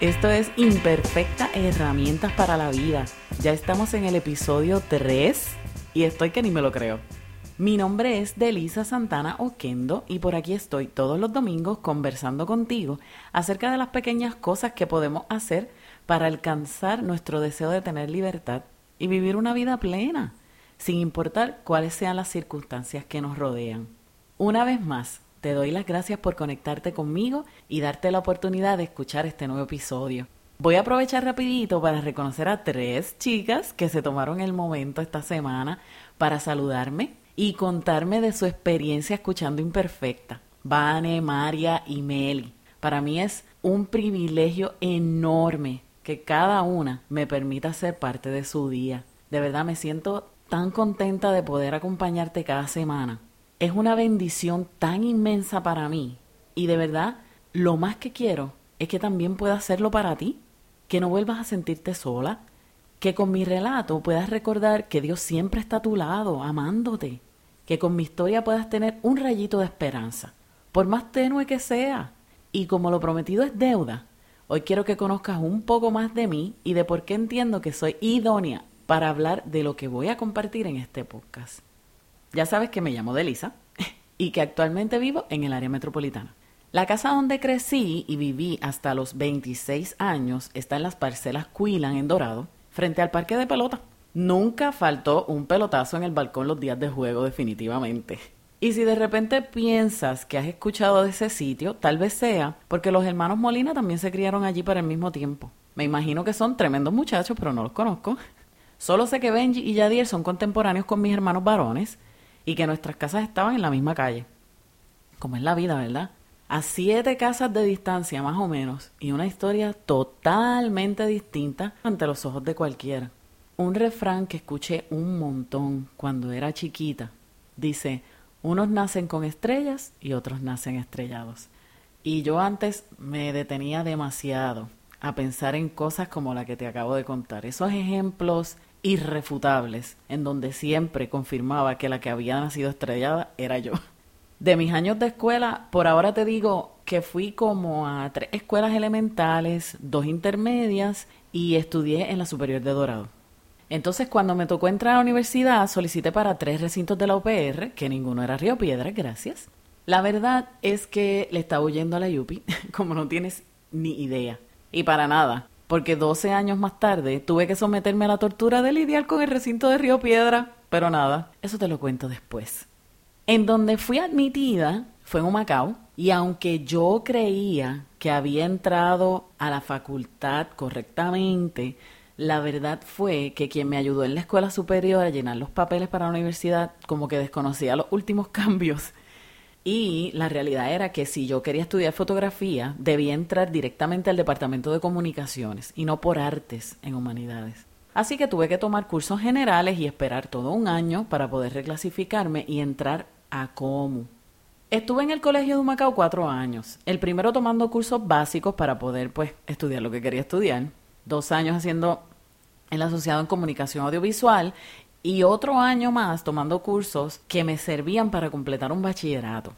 Esto es Imperfecta Herramientas para la Vida. Ya estamos en el episodio 3 y estoy que ni me lo creo. Mi nombre es Delisa Santana Oquendo y por aquí estoy todos los domingos conversando contigo acerca de las pequeñas cosas que podemos hacer para alcanzar nuestro deseo de tener libertad y vivir una vida plena, sin importar cuáles sean las circunstancias que nos rodean. Una vez más, te doy las gracias por conectarte conmigo y darte la oportunidad de escuchar este nuevo episodio. Voy a aprovechar rapidito para reconocer a tres chicas que se tomaron el momento esta semana para saludarme y contarme de su experiencia escuchando Imperfecta. Vane, María y Meli. Para mí es un privilegio enorme que cada una me permita ser parte de su día. De verdad me siento tan contenta de poder acompañarte cada semana es una bendición tan inmensa para mí. Y de verdad, lo más que quiero es que también pueda hacerlo para ti, que no vuelvas a sentirte sola, que con mi relato puedas recordar que Dios siempre está a tu lado, amándote, que con mi historia puedas tener un rayito de esperanza, por más tenue que sea. Y como lo prometido es deuda, hoy quiero que conozcas un poco más de mí y de por qué entiendo que soy idónea para hablar de lo que voy a compartir en este podcast. Ya sabes que me llamo Delisa y que actualmente vivo en el área metropolitana. La casa donde crecí y viví hasta los 26 años está en las parcelas Quilan en Dorado, frente al parque de pelota. Nunca faltó un pelotazo en el balcón los días de juego definitivamente. Y si de repente piensas que has escuchado de ese sitio, tal vez sea porque los hermanos Molina también se criaron allí para el mismo tiempo. Me imagino que son tremendos muchachos, pero no los conozco. Solo sé que Benji y Yadier son contemporáneos con mis hermanos varones y que nuestras casas estaban en la misma calle. Como es la vida, ¿verdad? A siete casas de distancia más o menos y una historia totalmente distinta ante los ojos de cualquiera. Un refrán que escuché un montón cuando era chiquita. Dice, unos nacen con estrellas y otros nacen estrellados. Y yo antes me detenía demasiado a pensar en cosas como la que te acabo de contar. Esos ejemplos irrefutables, en donde siempre confirmaba que la que había nacido estrellada era yo. De mis años de escuela, por ahora te digo que fui como a tres escuelas elementales, dos intermedias y estudié en la Superior de Dorado. Entonces, cuando me tocó entrar a la universidad, solicité para tres recintos de la UPR, que ninguno era Río Piedra, gracias. La verdad es que le estaba huyendo a la Yupi, como no tienes ni idea. Y para nada porque 12 años más tarde tuve que someterme a la tortura de lidiar con el recinto de Río Piedra. Pero nada, eso te lo cuento después. En donde fui admitida fue en Humacao, y aunque yo creía que había entrado a la facultad correctamente, la verdad fue que quien me ayudó en la escuela superior a llenar los papeles para la universidad como que desconocía los últimos cambios y la realidad era que si yo quería estudiar fotografía, debía entrar directamente al departamento de comunicaciones y no por artes en humanidades. Así que tuve que tomar cursos generales y esperar todo un año para poder reclasificarme y entrar a COMU. Estuve en el colegio de Humacao cuatro años. El primero tomando cursos básicos para poder, pues, estudiar lo que quería estudiar. Dos años haciendo el asociado en comunicación audiovisual y otro año más tomando cursos que me servían para completar un bachillerato.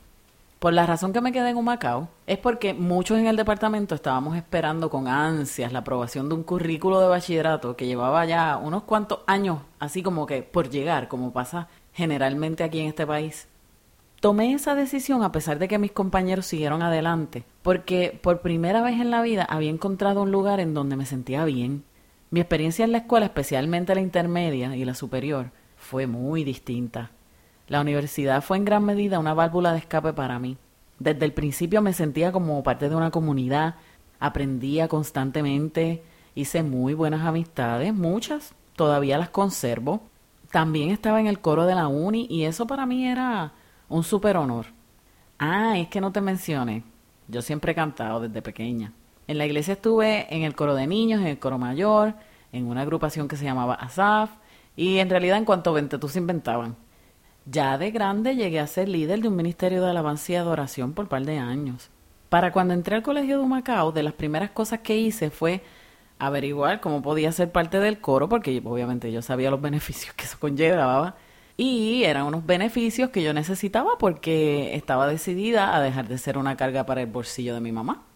Por la razón que me quedé en Humacao es porque muchos en el departamento estábamos esperando con ansias la aprobación de un currículo de bachillerato que llevaba ya unos cuantos años, así como que por llegar, como pasa generalmente aquí en este país. Tomé esa decisión a pesar de que mis compañeros siguieron adelante, porque por primera vez en la vida había encontrado un lugar en donde me sentía bien, mi experiencia en la escuela, especialmente la intermedia y la superior, fue muy distinta. La universidad fue en gran medida una válvula de escape para mí. Desde el principio me sentía como parte de una comunidad, aprendía constantemente, hice muy buenas amistades, muchas, todavía las conservo. También estaba en el coro de la uni y eso para mí era un súper honor. Ah, es que no te mencioné. Yo siempre he cantado desde pequeña. En la iglesia estuve en el coro de niños, en el coro mayor, en una agrupación que se llamaba ASAF, y en realidad en cuanto tú se inventaban. Ya de grande llegué a ser líder de un ministerio de alabanza y adoración por un par de años. Para cuando entré al colegio de Humacao, de las primeras cosas que hice fue averiguar cómo podía ser parte del coro, porque obviamente yo sabía los beneficios que eso conllevaba, y eran unos beneficios que yo necesitaba porque estaba decidida a dejar de ser una carga para el bolsillo de mi mamá.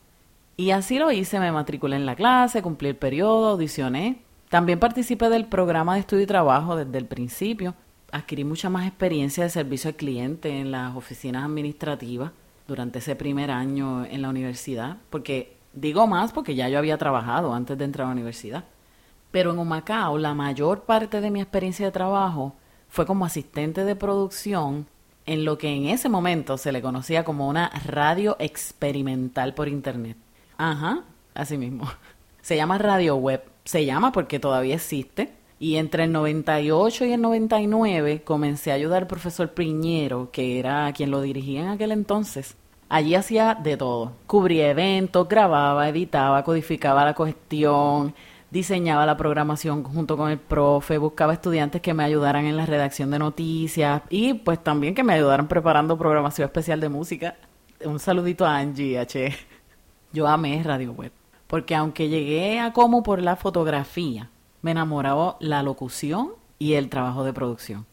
Y así lo hice, me matriculé en la clase, cumplí el periodo, audicioné. También participé del programa de estudio y trabajo desde el principio. Adquirí mucha más experiencia de servicio al cliente en las oficinas administrativas durante ese primer año en la universidad, porque digo más porque ya yo había trabajado antes de entrar a la universidad. Pero en Humacao la mayor parte de mi experiencia de trabajo fue como asistente de producción en lo que en ese momento se le conocía como una radio experimental por internet. Ajá, así mismo. Se llama radio web. Se llama porque todavía existe. Y entre el 98 y el 99 comencé a ayudar al profesor Priñero, que era quien lo dirigía en aquel entonces. Allí hacía de todo. Cubría eventos, grababa, editaba, codificaba la cuestión, diseñaba la programación junto con el profe, buscaba estudiantes que me ayudaran en la redacción de noticias y pues también que me ayudaran preparando programación especial de música. Un saludito a Angie H. Yo amé Radio Web, porque aunque llegué a como por la fotografía, me enamoraba la locución y el trabajo de producción.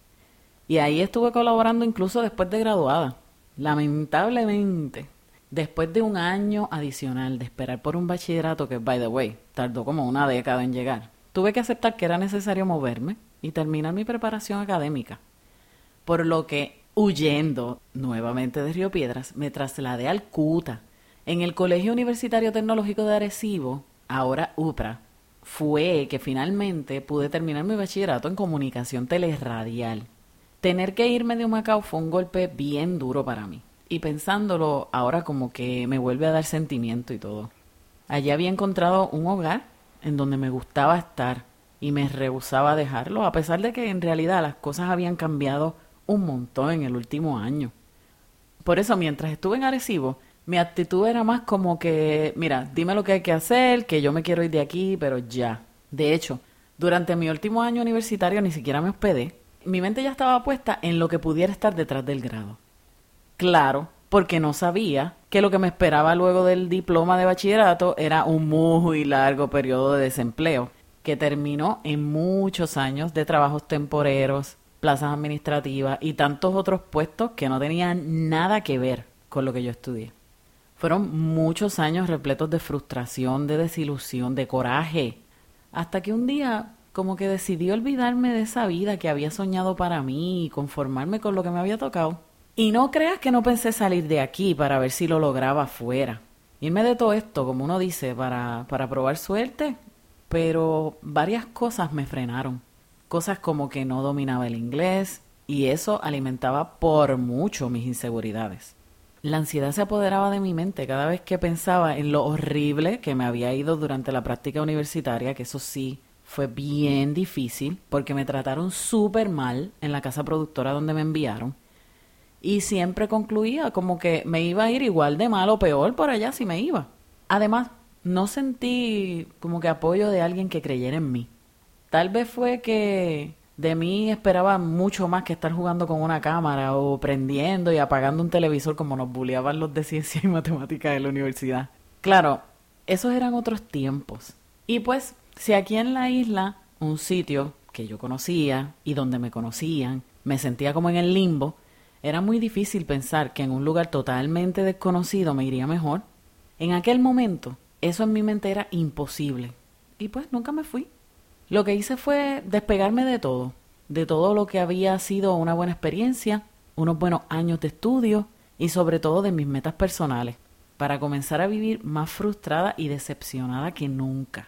Y ahí estuve colaborando incluso después de graduada. Lamentablemente, después de un año adicional de esperar por un bachillerato que, by the way, tardó como una década en llegar, tuve que aceptar que era necesario moverme y terminar mi preparación académica. Por lo que, huyendo nuevamente de Río Piedras, me trasladé al CUTA, en el Colegio Universitario Tecnológico de Arecibo, ahora UPRA, fue que finalmente pude terminar mi bachillerato en comunicación teleradial. Tener que irme de Humacao fue un golpe bien duro para mí. Y pensándolo ahora como que me vuelve a dar sentimiento y todo. Allí había encontrado un hogar en donde me gustaba estar y me rehusaba dejarlo, a pesar de que en realidad las cosas habían cambiado un montón en el último año. Por eso, mientras estuve en Arecibo, mi actitud era más como que, mira, dime lo que hay que hacer, que yo me quiero ir de aquí, pero ya. De hecho, durante mi último año universitario ni siquiera me hospedé. Mi mente ya estaba puesta en lo que pudiera estar detrás del grado. Claro, porque no sabía que lo que me esperaba luego del diploma de bachillerato era un muy largo periodo de desempleo, que terminó en muchos años de trabajos temporeros, plazas administrativas y tantos otros puestos que no tenían nada que ver con lo que yo estudié. Fueron muchos años repletos de frustración, de desilusión, de coraje, hasta que un día como que decidí olvidarme de esa vida que había soñado para mí y conformarme con lo que me había tocado. Y no creas que no pensé salir de aquí para ver si lo lograba fuera. Irme de todo esto, como uno dice, para, para probar suerte, pero varias cosas me frenaron. Cosas como que no dominaba el inglés y eso alimentaba por mucho mis inseguridades. La ansiedad se apoderaba de mi mente cada vez que pensaba en lo horrible que me había ido durante la práctica universitaria, que eso sí fue bien difícil porque me trataron súper mal en la casa productora donde me enviaron. Y siempre concluía como que me iba a ir igual de mal o peor por allá si me iba. Además, no sentí como que apoyo de alguien que creyera en mí. Tal vez fue que de mí esperaba mucho más que estar jugando con una cámara o prendiendo y apagando un televisor como nos bulleaban los de ciencia y matemática de la universidad. Claro, esos eran otros tiempos. Y pues, si aquí en la isla, un sitio que yo conocía y donde me conocían, me sentía como en el limbo, era muy difícil pensar que en un lugar totalmente desconocido me iría mejor. En aquel momento, eso en mi mente era imposible. Y pues nunca me fui. Lo que hice fue despegarme de todo, de todo lo que había sido una buena experiencia, unos buenos años de estudio y sobre todo de mis metas personales, para comenzar a vivir más frustrada y decepcionada que nunca.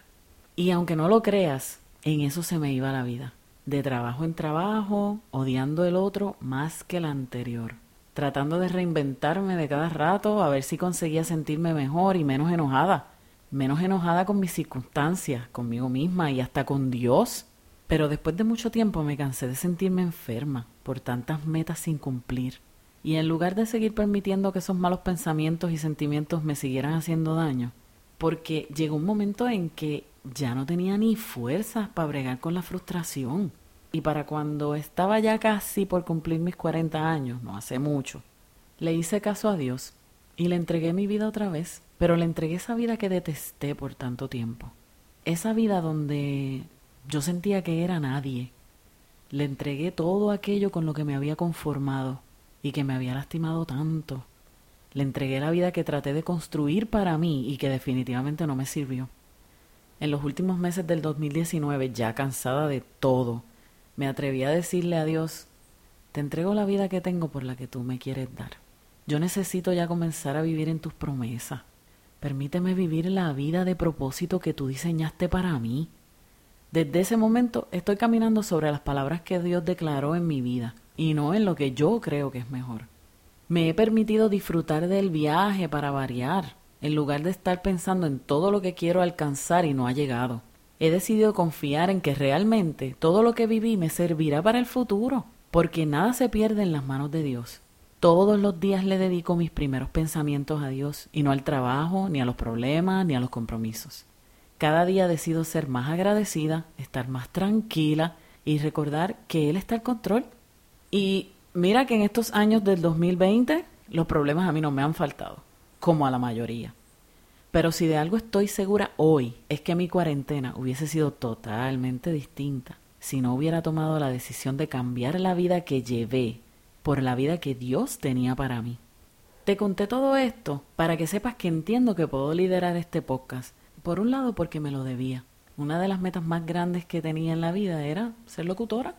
Y aunque no lo creas, en eso se me iba la vida, de trabajo en trabajo, odiando el otro más que el anterior, tratando de reinventarme de cada rato a ver si conseguía sentirme mejor y menos enojada, menos enojada con mis circunstancias, conmigo misma y hasta con Dios. Pero después de mucho tiempo me cansé de sentirme enferma por tantas metas sin cumplir. Y en lugar de seguir permitiendo que esos malos pensamientos y sentimientos me siguieran haciendo daño, porque llegó un momento en que ya no tenía ni fuerzas para bregar con la frustración. Y para cuando estaba ya casi por cumplir mis 40 años, no hace mucho, le hice caso a Dios y le entregué mi vida otra vez pero le entregué esa vida que detesté por tanto tiempo. Esa vida donde yo sentía que era nadie. Le entregué todo aquello con lo que me había conformado y que me había lastimado tanto. Le entregué la vida que traté de construir para mí y que definitivamente no me sirvió. En los últimos meses del 2019, ya cansada de todo, me atreví a decirle a Dios, te entrego la vida que tengo por la que tú me quieres dar. Yo necesito ya comenzar a vivir en tus promesas. Permíteme vivir la vida de propósito que tú diseñaste para mí. Desde ese momento estoy caminando sobre las palabras que Dios declaró en mi vida y no en lo que yo creo que es mejor. Me he permitido disfrutar del viaje para variar, en lugar de estar pensando en todo lo que quiero alcanzar y no ha llegado. He decidido confiar en que realmente todo lo que viví me servirá para el futuro, porque nada se pierde en las manos de Dios. Todos los días le dedico mis primeros pensamientos a Dios y no al trabajo, ni a los problemas, ni a los compromisos. Cada día decido ser más agradecida, estar más tranquila y recordar que Él está al control. Y Mira que en estos años del 2020 los problemas a mí no me han faltado, como a la mayoría. Pero si de algo estoy segura hoy es que mi cuarentena hubiese sido totalmente distinta si no hubiera tomado la decisión de cambiar la vida que llevé por la vida que Dios tenía para mí. Te conté todo esto para que sepas que entiendo que puedo liderar este podcast. Por un lado porque me lo debía. Una de las metas más grandes que tenía en la vida era ser locutora.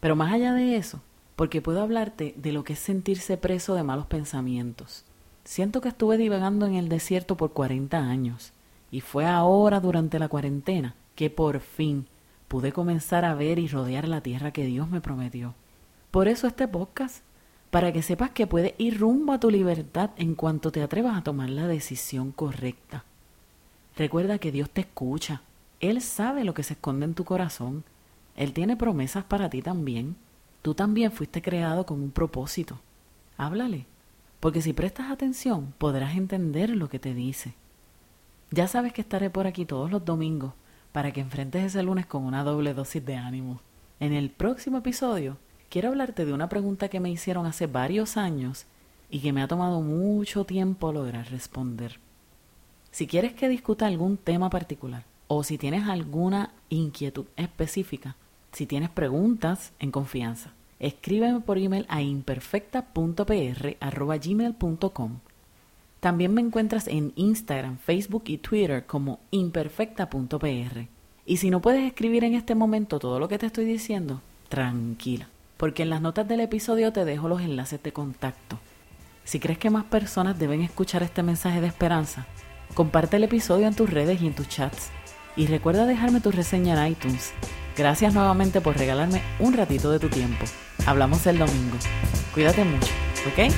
Pero más allá de eso, porque puedo hablarte de lo que es sentirse preso de malos pensamientos. Siento que estuve divagando en el desierto por 40 años, y fue ahora durante la cuarentena que por fin pude comenzar a ver y rodear la tierra que Dios me prometió. Por eso este podcast, para que sepas que puedes ir rumbo a tu libertad en cuanto te atrevas a tomar la decisión correcta. Recuerda que Dios te escucha, Él sabe lo que se esconde en tu corazón, Él tiene promesas para ti también. Tú también fuiste creado con un propósito. Háblale, porque si prestas atención podrás entender lo que te dice. Ya sabes que estaré por aquí todos los domingos para que enfrentes ese lunes con una doble dosis de ánimo. En el próximo episodio quiero hablarte de una pregunta que me hicieron hace varios años y que me ha tomado mucho tiempo lograr responder. Si quieres que discuta algún tema particular o si tienes alguna inquietud específica, si tienes preguntas, en confianza, escríbeme por email a imperfecta.pr.gmail.com. También me encuentras en Instagram, Facebook y Twitter como imperfecta.pr. Y si no puedes escribir en este momento todo lo que te estoy diciendo, tranquila, porque en las notas del episodio te dejo los enlaces de contacto. Si crees que más personas deben escuchar este mensaje de esperanza, comparte el episodio en tus redes y en tus chats. Y recuerda dejarme tu reseña en iTunes Gracias nuevamente por regalarme un ratito de tu tiempo. Hablamos el domingo. Cuídate mucho, ¿ok?